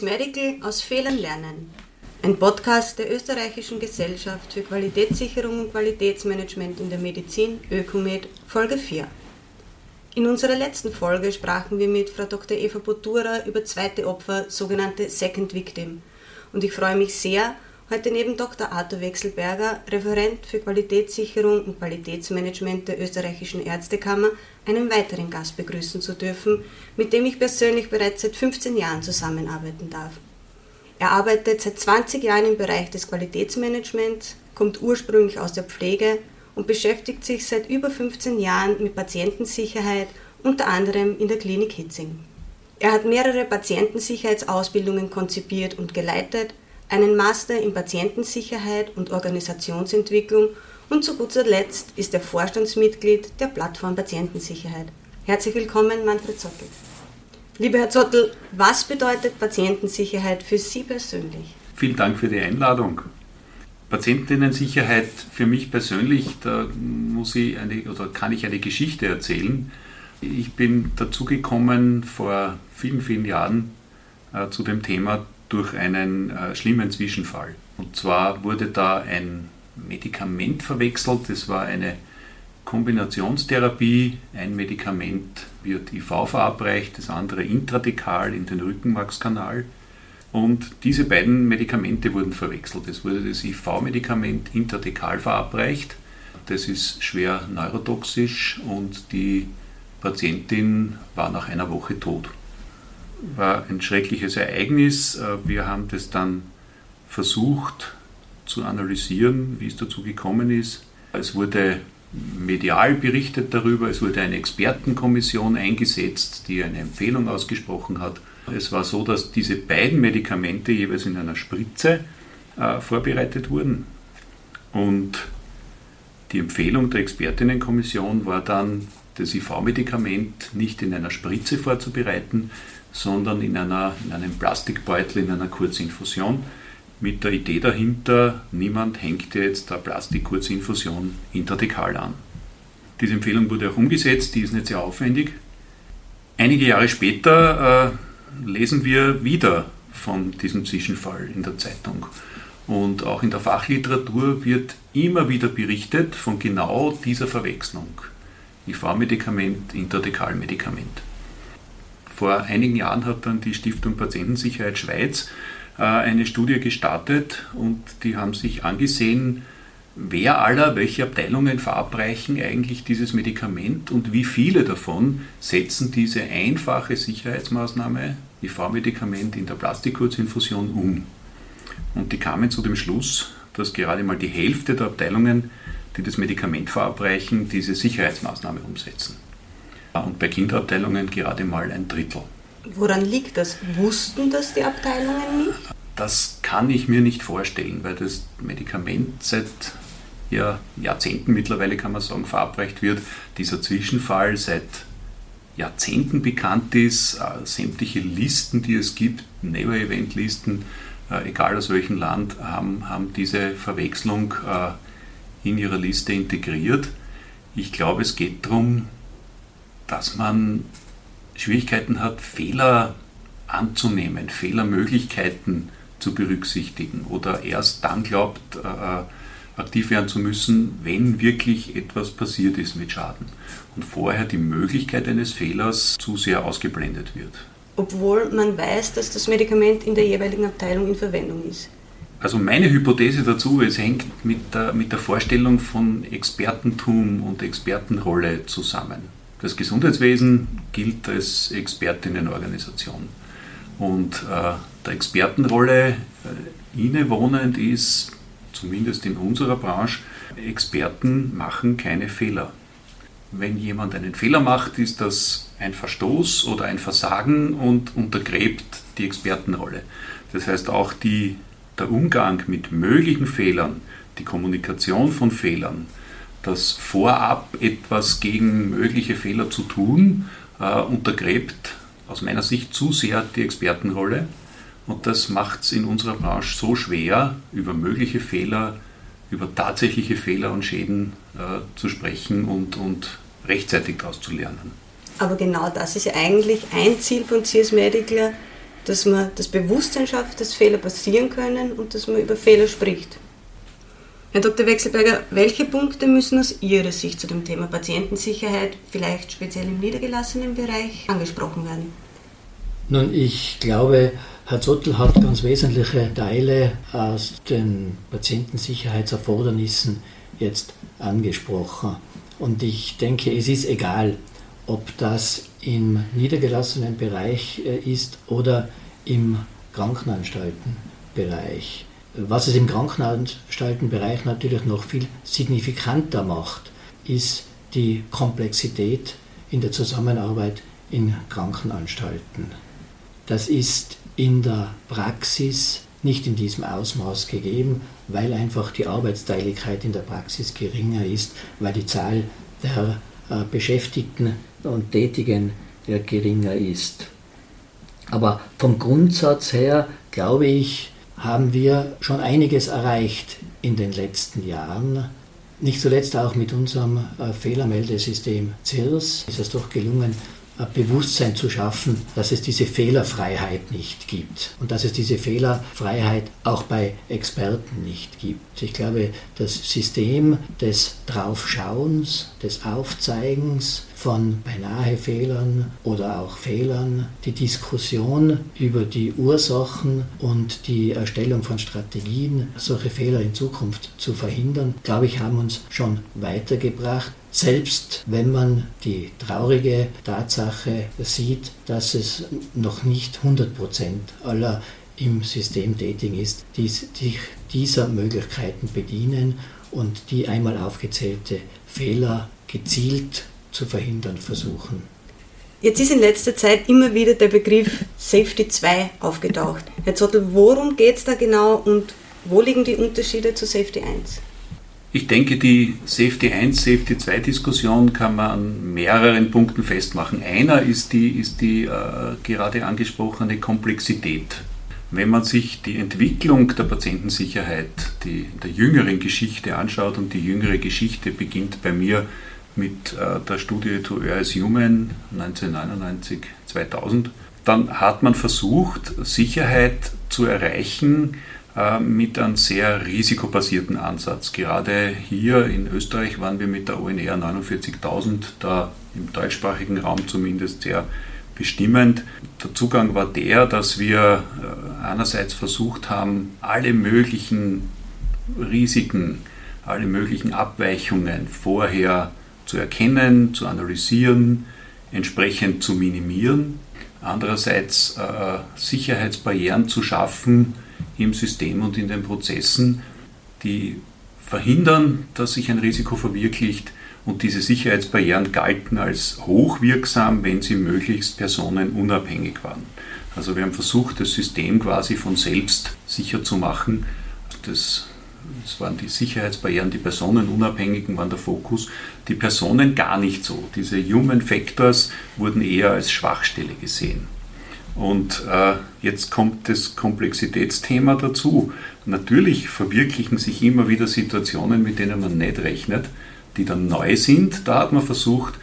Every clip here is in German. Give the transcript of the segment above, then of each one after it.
CS Medical aus Fehlern lernen. Ein Podcast der Österreichischen Gesellschaft für Qualitätssicherung und Qualitätsmanagement in der Medizin, Ökomed, Folge 4. In unserer letzten Folge sprachen wir mit Frau Dr. Eva Botura über zweite Opfer, sogenannte Second Victim. Und ich freue mich sehr, heute neben Dr. Arthur Wechselberger, Referent für Qualitätssicherung und Qualitätsmanagement der Österreichischen Ärztekammer, einen weiteren Gast begrüßen zu dürfen, mit dem ich persönlich bereits seit 15 Jahren zusammenarbeiten darf. Er arbeitet seit 20 Jahren im Bereich des Qualitätsmanagements, kommt ursprünglich aus der Pflege und beschäftigt sich seit über 15 Jahren mit Patientensicherheit, unter anderem in der Klinik Hitzing. Er hat mehrere Patientensicherheitsausbildungen konzipiert und geleitet, einen Master in Patientensicherheit und Organisationsentwicklung und zu guter Letzt ist er Vorstandsmitglied der Plattform Patientensicherheit. Herzlich willkommen, Manfred Zottel. Lieber Herr Zottel, was bedeutet Patientensicherheit für Sie persönlich? Vielen Dank für die Einladung. Patientinnensicherheit für mich persönlich, da muss ich eine, oder kann ich eine Geschichte erzählen. Ich bin dazugekommen vor vielen, vielen Jahren äh, zu dem Thema durch einen äh, schlimmen Zwischenfall. Und zwar wurde da ein Medikament verwechselt, das war eine Kombinationstherapie. Ein Medikament wird IV verabreicht, das andere intradekal in den Rückenmarkskanal. Und diese beiden Medikamente wurden verwechselt. Es wurde das IV-Medikament intradekal verabreicht. Das ist schwer neurotoxisch und die Patientin war nach einer Woche tot. War ein schreckliches Ereignis. Wir haben das dann versucht zu analysieren, wie es dazu gekommen ist. Es wurde medial berichtet darüber. Es wurde eine Expertenkommission eingesetzt, die eine Empfehlung ausgesprochen hat. Es war so, dass diese beiden Medikamente jeweils in einer Spritze äh, vorbereitet wurden. Und die Empfehlung der Expertinnenkommission war dann, das IV-Medikament nicht in einer Spritze vorzubereiten, sondern in, einer, in einem Plastikbeutel in einer Kurzinfusion mit der Idee dahinter, niemand hängt jetzt eine Plastikkurzinfusion intradekal an. Diese Empfehlung wurde auch umgesetzt, die ist nicht sehr aufwendig. Einige Jahre später äh, lesen wir wieder von diesem Zwischenfall in der Zeitung. Und auch in der Fachliteratur wird immer wieder berichtet von genau dieser Verwechslung. IV-Medikament, Intradekalmedikament. Vor einigen Jahren hat dann die Stiftung Patientensicherheit Schweiz äh, eine Studie gestartet und die haben sich angesehen, wer aller, welche Abteilungen verabreichen eigentlich dieses Medikament und wie viele davon setzen diese einfache Sicherheitsmaßnahme, IV-Medikament in der Plastikkurzinfusion um. Und die kamen zu dem Schluss, dass gerade mal die Hälfte der Abteilungen, die das Medikament verabreichen, diese Sicherheitsmaßnahme umsetzen. Und bei Kinderabteilungen gerade mal ein Drittel. Woran liegt das? Wussten das die Abteilungen nicht? Das kann ich mir nicht vorstellen, weil das Medikament seit ja, Jahrzehnten mittlerweile, kann man sagen, verabreicht wird. Dieser Zwischenfall seit Jahrzehnten bekannt ist. Äh, sämtliche Listen, die es gibt, Never-Event-Listen, äh, egal aus welchem Land, haben, haben diese Verwechslung äh, in ihrer Liste integriert. Ich glaube, es geht darum, dass man Schwierigkeiten hat, Fehler anzunehmen, Fehlermöglichkeiten zu berücksichtigen oder erst dann glaubt, äh, aktiv werden zu müssen, wenn wirklich etwas passiert ist mit Schaden und vorher die Möglichkeit eines Fehlers zu sehr ausgeblendet wird. Obwohl man weiß, dass das Medikament in der jeweiligen Abteilung in Verwendung ist. Also meine Hypothese dazu, es hängt mit der, mit der Vorstellung von Expertentum und Expertenrolle zusammen. Das Gesundheitswesen gilt als Expertinnenorganisation. Und äh, der Expertenrolle äh, innewohnend ist, zumindest in unserer Branche, Experten machen keine Fehler. Wenn jemand einen Fehler macht, ist das ein Verstoß oder ein Versagen und untergräbt die Expertenrolle. Das heißt auch die, der Umgang mit möglichen Fehlern, die Kommunikation von Fehlern, das vorab etwas gegen mögliche Fehler zu tun, äh, untergräbt aus meiner Sicht zu sehr die Expertenrolle. Und das macht es in unserer Branche so schwer, über mögliche Fehler, über tatsächliche Fehler und Schäden äh, zu sprechen und, und rechtzeitig daraus zu lernen. Aber genau das ist ja eigentlich ein Ziel von CS Medical, dass man das Bewusstsein schafft, dass Fehler passieren können und dass man über Fehler spricht. Herr Dr. Wechselberger, welche Punkte müssen aus Ihrer Sicht zu dem Thema Patientensicherheit, vielleicht speziell im niedergelassenen Bereich, angesprochen werden? Nun, ich glaube, Herr Zottel hat ganz wesentliche Teile aus den Patientensicherheitserfordernissen jetzt angesprochen. Und ich denke, es ist egal, ob das im niedergelassenen Bereich äh, ist oder im Krankenanstaltenbereich. Was es im Krankenanstaltenbereich natürlich noch viel signifikanter macht, ist die Komplexität in der Zusammenarbeit in Krankenanstalten. Das ist in der Praxis nicht in diesem Ausmaß gegeben, weil einfach die Arbeitsteiligkeit in der Praxis geringer ist, weil die Zahl der äh, Beschäftigten und Tätigen geringer ist. Aber vom Grundsatz her, glaube ich, haben wir schon einiges erreicht in den letzten Jahren. Nicht zuletzt auch mit unserem äh, Fehlermeldesystem CIRS ist es doch gelungen, Bewusstsein zu schaffen, dass es diese Fehlerfreiheit nicht gibt und dass es diese Fehlerfreiheit auch bei Experten nicht gibt. Ich glaube, das System des Draufschauens, des Aufzeigens von beinahe Fehlern oder auch Fehlern, die Diskussion über die Ursachen und die Erstellung von Strategien, solche Fehler in Zukunft zu verhindern, glaube ich, haben uns schon weitergebracht selbst wenn man die traurige Tatsache sieht, dass es noch nicht 100% aller im System tätig ist, die sich dieser Möglichkeiten bedienen und die einmal aufgezählte Fehler gezielt zu verhindern versuchen. Jetzt ist in letzter Zeit immer wieder der Begriff Safety 2 aufgetaucht. Herr Zottel, worum geht es da genau und wo liegen die Unterschiede zu Safety 1? Ich denke, die Safety 1, Safety 2 Diskussion kann man an mehreren Punkten festmachen. Einer ist die, ist die äh, gerade angesprochene Komplexität. Wenn man sich die Entwicklung der Patientensicherheit die, der jüngeren Geschichte anschaut, und die jüngere Geschichte beginnt bei mir mit äh, der Studie To Err as Human 1999, 2000, dann hat man versucht, Sicherheit zu erreichen, mit einem sehr risikobasierten Ansatz. Gerade hier in Österreich waren wir mit der ONR 49.000 da im deutschsprachigen Raum zumindest sehr bestimmend. Der Zugang war der, dass wir äh, einerseits versucht haben, alle möglichen Risiken, alle möglichen Abweichungen vorher zu erkennen, zu analysieren, entsprechend zu minimieren. Andererseits äh, Sicherheitsbarrieren zu schaffen, im System und in den Prozessen, die verhindern, dass sich ein Risiko verwirklicht. Und diese Sicherheitsbarrieren galten als hochwirksam, wenn sie möglichst personenunabhängig waren. Also wir haben versucht, das System quasi von selbst sicher zu machen. Das, das waren die Sicherheitsbarrieren, die personenunabhängigen waren der Fokus. Die Personen gar nicht so. Diese Human Factors wurden eher als Schwachstelle gesehen. Und äh, jetzt kommt das Komplexitätsthema dazu. Natürlich verwirklichen sich immer wieder Situationen, mit denen man nicht rechnet, die dann neu sind. Da hat man versucht,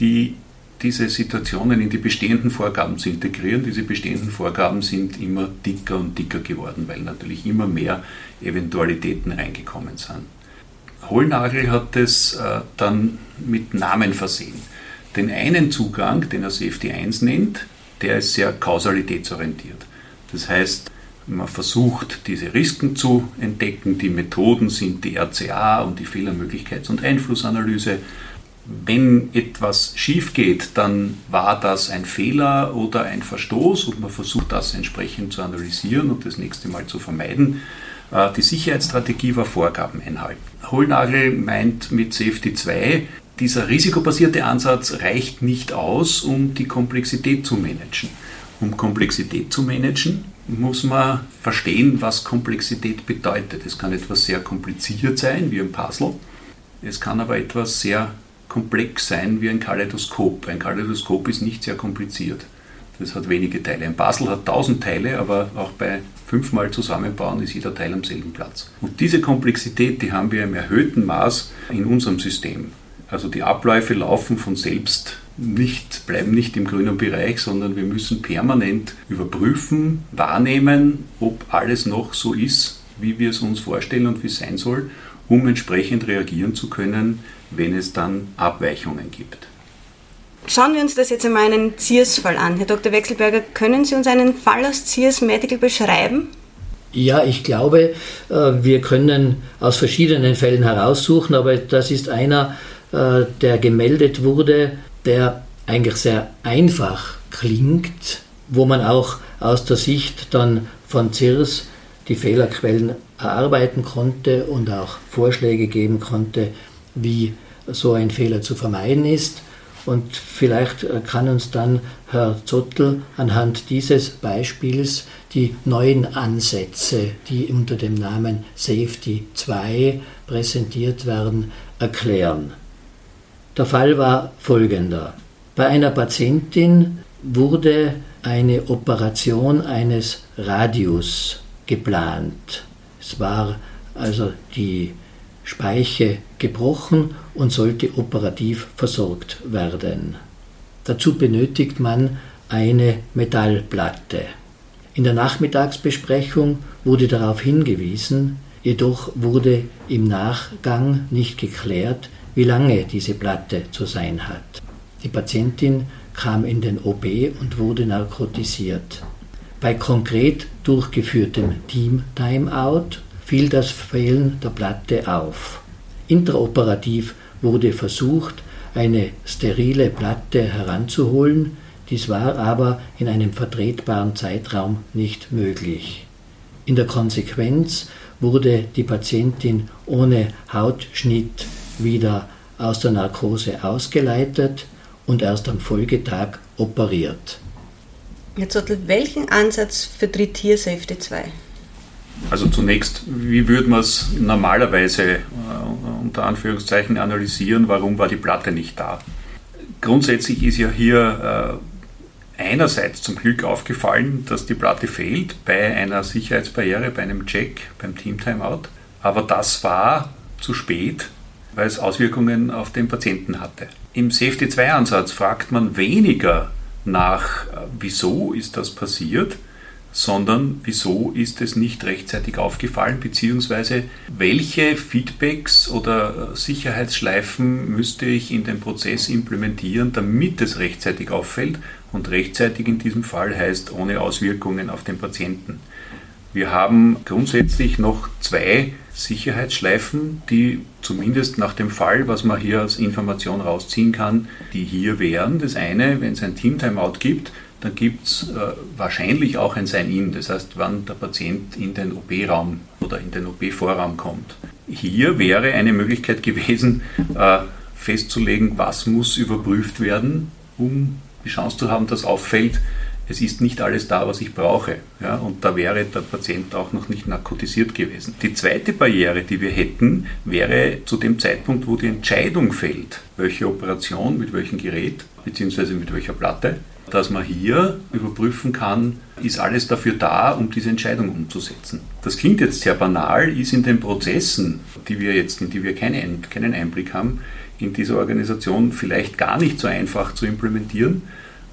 die, diese Situationen in die bestehenden Vorgaben zu integrieren. Diese bestehenden Vorgaben sind immer dicker und dicker geworden, weil natürlich immer mehr Eventualitäten reingekommen sind. Hohlnagel hat es äh, dann mit Namen versehen. Den einen Zugang, den er Safety 1 nennt, der ist sehr kausalitätsorientiert. Das heißt, man versucht, diese Risiken zu entdecken. Die Methoden sind die RCA und die Fehlermöglichkeits- und Einflussanalyse. Wenn etwas schief geht, dann war das ein Fehler oder ein Verstoß und man versucht das entsprechend zu analysieren und das nächste Mal zu vermeiden. Äh, die Sicherheitsstrategie war Vorgaben einhalten. Hohlnagel meint mit Safety 2, dieser risikobasierte Ansatz reicht nicht aus, um die Komplexität zu managen. Um Komplexität zu managen, muss man verstehen, was Komplexität bedeutet. Es kann etwas sehr kompliziert sein, wie ein Puzzle. Es kann aber etwas sehr komplex sein, wie ein Kaleidoskop. Ein Kaleidoskop ist nicht sehr kompliziert. Das hat wenige Teile. Ein Puzzle hat tausend Teile, aber auch bei fünfmal zusammenbauen ist jeder Teil am selben Platz. Und diese Komplexität, die haben wir im erhöhten Maß in unserem System. Also die Abläufe laufen von selbst nicht, bleiben nicht im grünen Bereich, sondern wir müssen permanent überprüfen, wahrnehmen, ob alles noch so ist, wie wir es uns vorstellen und wie es sein soll, um entsprechend reagieren zu können, wenn es dann Abweichungen gibt. Schauen wir uns das jetzt einmal einen ZIERS-Fall an. Herr Dr. Wechselberger, können Sie uns einen Fall aus ZIERS Medical beschreiben? Ja, ich glaube, äh, wir können aus verschiedenen Fällen heraussuchen, aber das ist einer, der gemeldet wurde, der eigentlich sehr einfach klingt, wo man auch aus der Sicht dann von CIRS die Fehlerquellen erarbeiten konnte und auch Vorschläge geben konnte, wie so ein Fehler zu vermeiden ist. Und vielleicht äh, kann uns dann Herr Zottel anhand dieses Beispiels die neuen Ansätze, die unter dem Namen Safety 2 präsentiert werden, erklären. Der Fall war folgender. Bei einer Patientin wurde eine Operation eines Radius geplant. Es war also die Speiche gebrochen und sollte operativ versorgt werden. Dazu benötigt man eine Metallplatte. In der Nachmittagsbesprechung wurde darauf hingewiesen, jedoch wurde im Nachgang nicht geklärt, wie lange diese Platte zu sein hat. Die Patientin kam in den OP und wurde narkotisiert. Bei konkret durchgeführtem Team Timeout fiel das Fehlen der Platte auf. Intraoperativ wurde versucht, eine sterile Platte heranzuholen, dies war aber in einem vertretbaren Zeitraum nicht möglich. In der Konsequenz wurde die Patientin ohne Hautschnitt wieder aus der Narkose ausgeleitet und erst am Folgetag operiert. Zottel, welchen Ansatz vertritt hier Safety 2? Also zunächst, wie würde man es normalerweise äh, unter Anführungszeichen analysieren, warum war die Platte nicht da? Grundsätzlich ist ja hier äh, einerseits zum Glück aufgefallen, dass die Platte fehlt bei einer Sicherheitsbarriere, bei einem Check, beim Team Timeout. Aber das war zu spät, weil es Auswirkungen auf den Patienten hatte. Im Safety 2 Ansatz fragt man weniger nach, äh, wieso ist das passiert, sondern wieso ist es nicht rechtzeitig aufgefallen, beziehungsweise welche Feedbacks oder äh, Sicherheitsschleifen müsste ich in den Prozess implementieren, damit es rechtzeitig auffällt und rechtzeitig in diesem Fall heißt ohne Auswirkungen auf den Patienten. Wir haben grundsätzlich noch zwei Sicherheitsschleifen, die zumindest nach dem Fall, was man hier als Information rausziehen kann, die hier wären. Das eine, wenn es ein Team-Timeout gibt, dann gibt es äh, wahrscheinlich auch ein Sign-In, das heißt, wann der Patient in den OP-Raum oder in den OP-Vorraum kommt. Hier wäre eine Möglichkeit gewesen, äh, festzulegen, was muss überprüft werden, um die Chance zu haben, dass auffällt, es ist nicht alles da, was ich brauche. Ja, und da wäre der Patient auch noch nicht narkotisiert gewesen. Die zweite Barriere, die wir hätten, wäre zu dem Zeitpunkt, wo die Entscheidung fällt, welche Operation, mit welchem Gerät bzw. mit welcher Platte, dass man hier überprüfen kann, ist alles dafür da, um diese Entscheidung umzusetzen. Das klingt jetzt sehr banal, ist in den Prozessen, die wir jetzt, in die wir keine, keinen Einblick haben, in dieser Organisation vielleicht gar nicht so einfach zu implementieren.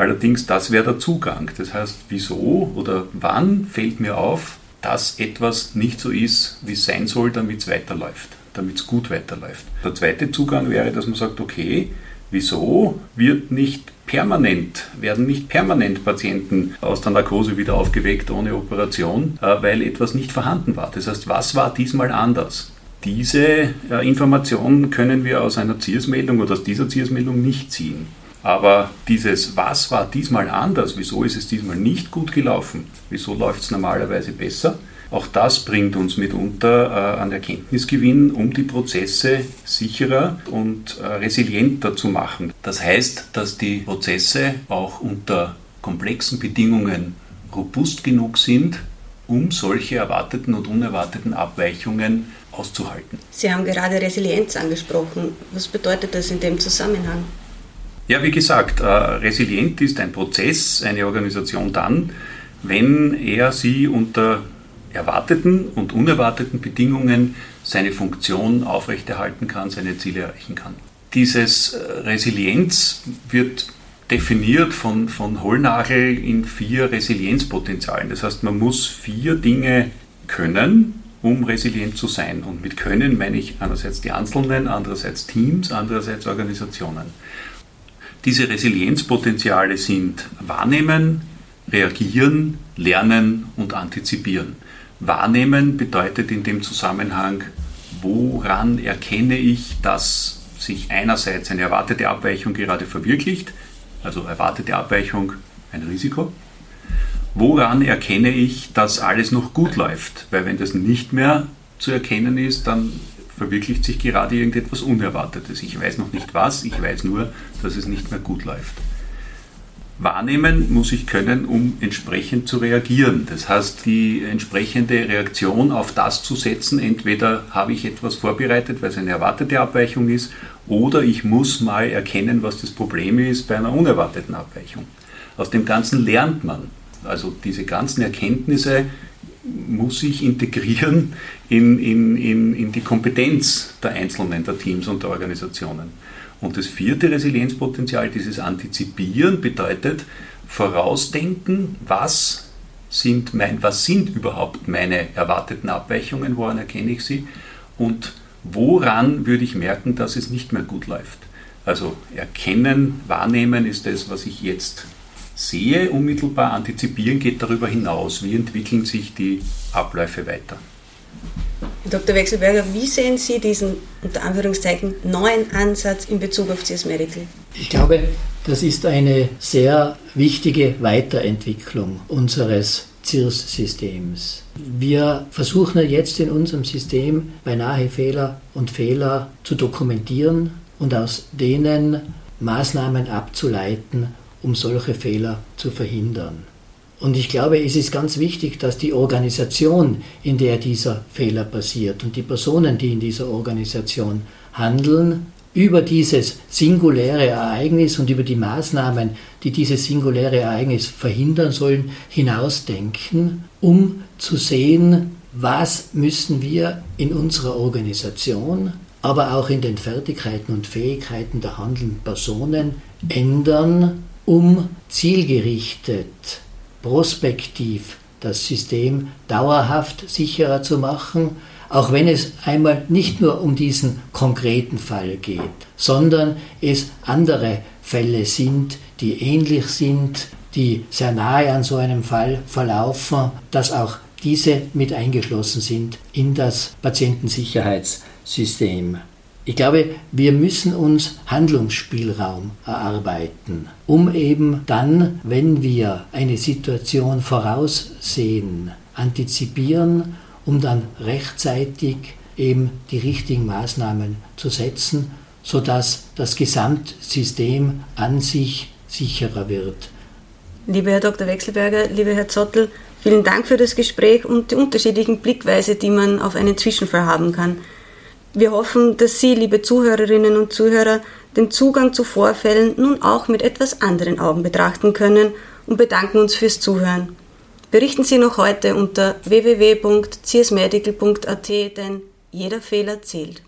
Allerdings, das wäre der Zugang. Das heißt, wieso oder wann fällt mir auf, dass etwas nicht so ist, wie es sein soll, damit es weiterläuft, damit es gut weiterläuft. Der zweite Zugang wäre, dass man sagt, okay, wieso wird nicht permanent, werden nicht permanent Patienten aus der Narkose wieder aufgeweckt ohne Operation, äh, weil etwas nicht vorhanden war. Das heißt, was war diesmal anders? Diese äh, Informationen können wir aus einer ZIERS-Meldung oder aus dieser ZIERS-Meldung nicht ziehen. Aber dieses, was war diesmal anders, wieso ist es diesmal nicht gut gelaufen, wieso läuft es normalerweise besser, auch das bringt uns mitunter äh, an Erkenntnisgewinn, um die Prozesse sicherer und äh, resilienter zu machen. Das heißt, dass die Prozesse auch unter komplexen Bedingungen robust genug sind, um solche erwarteten und unerwarteten Abweichungen auszuhalten. Sie haben gerade Resilienz angesprochen. Was bedeutet das in dem Zusammenhang? Ja, wie gesagt, äh, resilient ist ein Prozess, eine Organisation dann, wenn er sie unter erwarteten und unerwarteten Bedingungen seine Funktion aufrechterhalten kann, seine Ziele erreichen kann. Dieses äh, Resilienz wird definiert von, von Hollnagel in vier Resilienzpotenzialen. Das heißt, man muss vier Dinge können, um resilient zu sein. Und mit können meine ich einerseits die Einzelnen, andererseits Teams, andererseits Organisationen. Diese Resilienzpotenziale sind wahrnehmen, reagieren, lernen und antizipieren. Wahrnehmen bedeutet in dem Zusammenhang, woran erkenne ich, dass sich einerseits eine erwartete Abweichung gerade verwirklicht, also erwartete Abweichung ein Risiko. Woran erkenne ich, dass alles noch gut läuft? Weil wenn das nicht mehr zu erkennen ist, dann verwirklicht sich gerade irgendetwas Unerwartetes. Ich weiß noch nicht was, ich weiß nur, dass es nicht mehr gut läuft. Wahrnehmen muss ich können, um entsprechend zu reagieren. Das heißt, die entsprechende Reaktion auf das zu setzen, entweder habe ich etwas vorbereitet, weil es eine erwartete Abweichung ist, oder ich muss mal erkennen, was das Problem ist bei einer unerwarteten Abweichung. Aus dem Ganzen lernt man. Also diese ganzen Erkenntnisse muss ich integrieren in, in, in, in die Kompetenz der Einzelnen, der Teams und der Organisationen. Und das vierte Resilienzpotenzial, dieses Antizipieren, bedeutet vorausdenken, was sind, mein, was sind überhaupt meine erwarteten Abweichungen, woran erkenne ich sie und woran würde ich merken, dass es nicht mehr gut läuft. Also erkennen, wahrnehmen ist das, was ich jetzt sehe, unmittelbar antizipieren geht darüber hinaus. Wie entwickeln sich die Abläufe weiter? Herr Dr. Wechselberger, wie sehen Sie diesen unter Anführungszeichen neuen Ansatz in Bezug auf CS Medical? Ich glaube, das ist eine sehr wichtige Weiterentwicklung unseres CIRS-Systems. Wir versuchen jetzt in unserem System beinahe Fehler und Fehler zu dokumentieren und aus denen Maßnahmen abzuleiten, um solche Fehler zu verhindern. Und ich glaube, es ist ganz wichtig, dass die Organisation, in der dieser Fehler passiert und die Personen, die in dieser Organisation handeln, über dieses singuläre Ereignis und über die Maßnahmen, die dieses singuläre Ereignis verhindern sollen, hinausdenken, um zu sehen, was müssen wir in unserer Organisation, aber auch in den Fertigkeiten und Fähigkeiten der handelnden Personen ändern, um zielgerichtet, prospektiv das System dauerhaft sicherer zu machen, auch wenn es einmal nicht nur um diesen konkreten Fall geht, sondern es andere Fälle sind, die ähnlich sind, die sehr nahe an so einem Fall verlaufen, dass auch diese mit eingeschlossen sind in das Patientensicherheitssystem. Ich glaube, wir müssen uns Handlungsspielraum erarbeiten, um eben dann, wenn wir eine Situation voraussehen, antizipieren, um dann rechtzeitig eben die richtigen Maßnahmen zu setzen, sodass das Gesamtsystem an sich sicherer wird. Lieber Herr Dr. Wechselberger, lieber Herr Zottel, vielen Dank für das Gespräch und die unterschiedlichen Blickweise, die man auf einen Zwischenfall haben kann. Wir hoffen, dass Sie, liebe Zuhörerinnen und Zuhörer, den Zugang zu Vorfällen nun auch mit etwas anderen Augen betrachten können und bedanken uns fürs Zuhören. Berichten Sie noch heute unter www.csmedical.at, denn jeder Fehler zählt.